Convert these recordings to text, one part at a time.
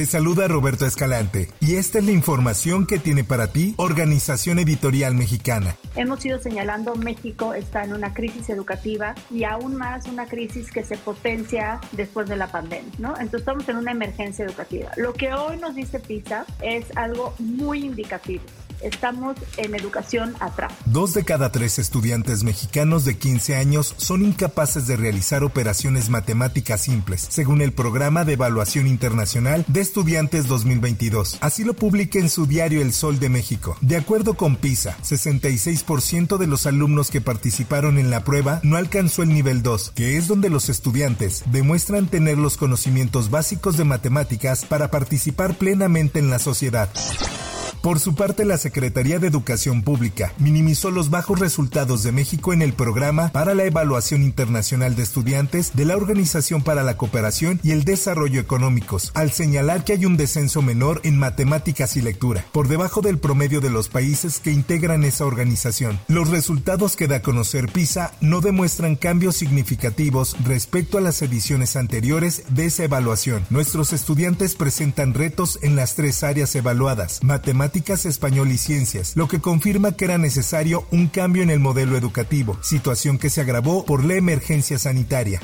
Te saluda Roberto Escalante y esta es la información que tiene para ti Organización Editorial Mexicana. Hemos ido señalando México está en una crisis educativa y aún más una crisis que se potencia después de la pandemia, ¿no? Entonces estamos en una emergencia educativa. Lo que hoy nos dice PISA es algo muy indicativo estamos en educación atrás. Dos de cada tres estudiantes mexicanos de 15 años son incapaces de realizar operaciones matemáticas simples, según el Programa de Evaluación Internacional de Estudiantes 2022. Así lo publica en su diario El Sol de México. De acuerdo con PISA, 66% de los alumnos que participaron en la prueba no alcanzó el nivel 2, que es donde los estudiantes demuestran tener los conocimientos básicos de matemáticas para participar plenamente en la sociedad. Por su parte, la Secretaría de Educación Pública minimizó los bajos resultados de México en el programa para la evaluación internacional de estudiantes de la Organización para la Cooperación y el Desarrollo Económicos, al señalar que hay un descenso menor en matemáticas y lectura, por debajo del promedio de los países que integran esa organización. Los resultados que da a conocer PISA no demuestran cambios significativos respecto a las ediciones anteriores de esa evaluación. Nuestros estudiantes presentan retos en las tres áreas evaluadas, matemáticas, español y ciencias, lo que confirma que era necesario un cambio en el modelo educativo, situación que se agravó por la emergencia sanitaria.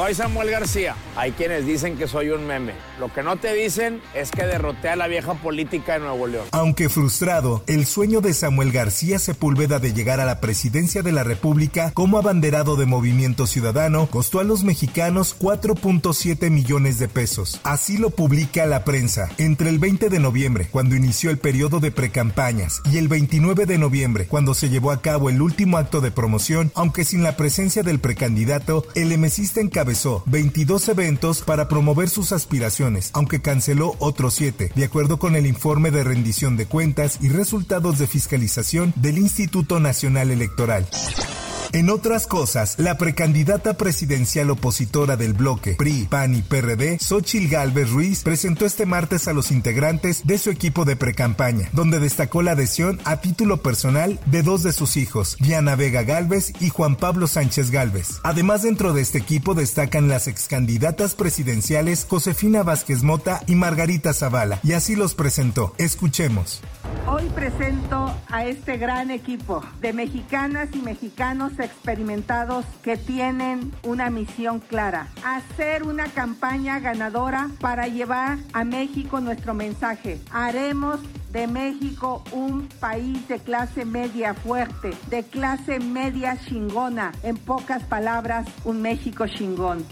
Soy Samuel García. Hay quienes dicen que soy un meme. Lo que no te dicen es que derroté a la vieja política de Nuevo León. Aunque frustrado, el sueño de Samuel García Sepúlveda de llegar a la presidencia de la República como abanderado de Movimiento Ciudadano costó a los mexicanos 4.7 millones de pesos. Así lo publica la prensa. Entre el 20 de noviembre, cuando inició el periodo de precampañas, y el 29 de noviembre, cuando se llevó a cabo el último acto de promoción, aunque sin la presencia del precandidato, el emesista en encabezó 22 eventos para promover sus aspiraciones, aunque canceló otros 7, de acuerdo con el informe de rendición de cuentas y resultados de fiscalización del Instituto Nacional Electoral. En otras cosas, la precandidata presidencial opositora del bloque PRI, PAN y PRD, Xochil Gálvez Ruiz, presentó este martes a los integrantes de su equipo de precampaña, donde destacó la adhesión a título personal de dos de sus hijos, Diana Vega Gálvez y Juan Pablo Sánchez Gálvez. Además, dentro de este equipo destacan las excandidatas presidenciales Josefina Vázquez Mota y Margarita Zavala, y así los presentó. Escuchemos. Hoy presento a este gran equipo de mexicanas y mexicanos experimentados que tienen una misión clara, hacer una campaña ganadora para llevar a México nuestro mensaje. Haremos de México un país de clase media fuerte, de clase media chingona, en pocas palabras, un México chingón.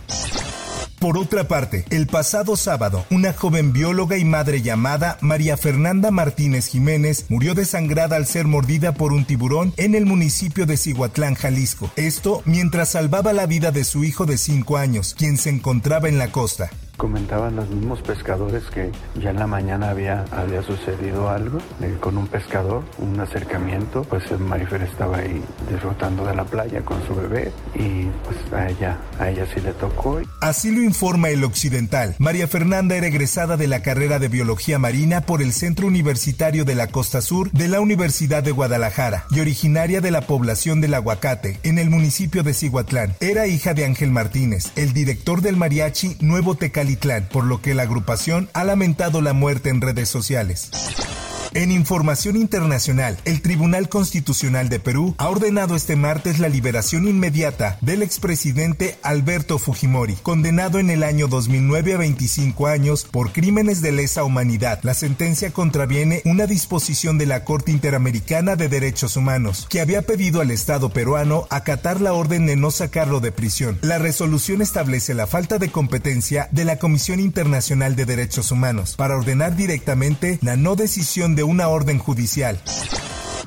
Por otra parte, el pasado sábado, una joven bióloga y madre llamada María Fernanda Martínez Jiménez murió desangrada al ser mordida por un tiburón en el municipio de Cihuatlán, Jalisco. Esto mientras salvaba la vida de su hijo de 5 años, quien se encontraba en la costa. Comentaban los mismos pescadores que ya en la mañana había, había sucedido algo eh, con un pescador, un acercamiento, pues Marifer estaba ahí disfrutando de la playa con su bebé y pues a ella, a ella sí le tocó. Así lo informa el Occidental. María Fernanda era egresada de la carrera de Biología Marina por el Centro Universitario de la Costa Sur de la Universidad de Guadalajara y originaria de la población del Aguacate, en el municipio de Cihuatlán. Era hija de Ángel Martínez, el director del mariachi Nuevo Tecal por lo que la agrupación ha lamentado la muerte en redes sociales. En información internacional, el Tribunal Constitucional de Perú ha ordenado este martes la liberación inmediata del expresidente Alberto Fujimori, condenado en el año 2009 a 25 años por crímenes de lesa humanidad. La sentencia contraviene una disposición de la Corte Interamericana de Derechos Humanos, que había pedido al Estado peruano acatar la orden de no sacarlo de prisión. La resolución establece la falta de competencia de la Comisión Internacional de Derechos Humanos para ordenar directamente la no decisión de una orden judicial.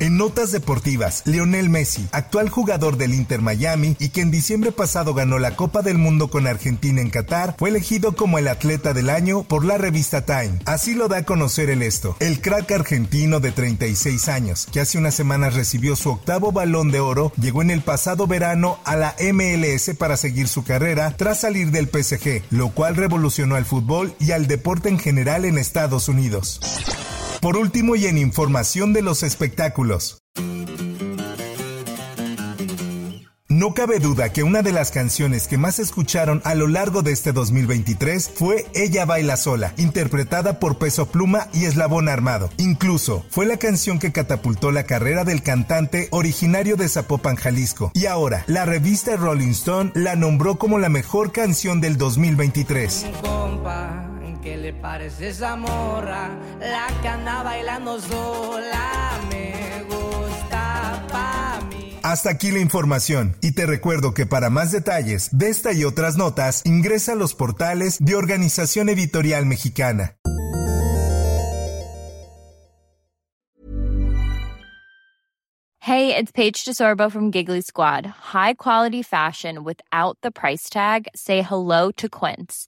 En notas deportivas, Lionel Messi, actual jugador del Inter Miami y que en diciembre pasado ganó la Copa del Mundo con Argentina en Qatar, fue elegido como el atleta del año por la revista Time. Así lo da a conocer el esto. El crack argentino de 36 años, que hace unas semanas recibió su octavo balón de oro, llegó en el pasado verano a la MLS para seguir su carrera tras salir del PSG, lo cual revolucionó al fútbol y al deporte en general en Estados Unidos. Por último y en información de los espectáculos. No cabe duda que una de las canciones que más escucharon a lo largo de este 2023 fue Ella baila sola, interpretada por Peso Pluma y Eslabón Armado. Incluso fue la canción que catapultó la carrera del cantante originario de Zapopan, Jalisco. Y ahora, la revista Rolling Stone la nombró como la mejor canción del 2023. ¿Qué le parece esa morra? La que anda bailando sola me gusta pa' mí. Hasta aquí la información y te recuerdo que para más detalles de esta y otras notas ingresa a los portales de Organización Editorial Mexicana. Hey, it's Paige DeSorbo from Giggly Squad. High quality fashion without the price tag. Say hello to Quince.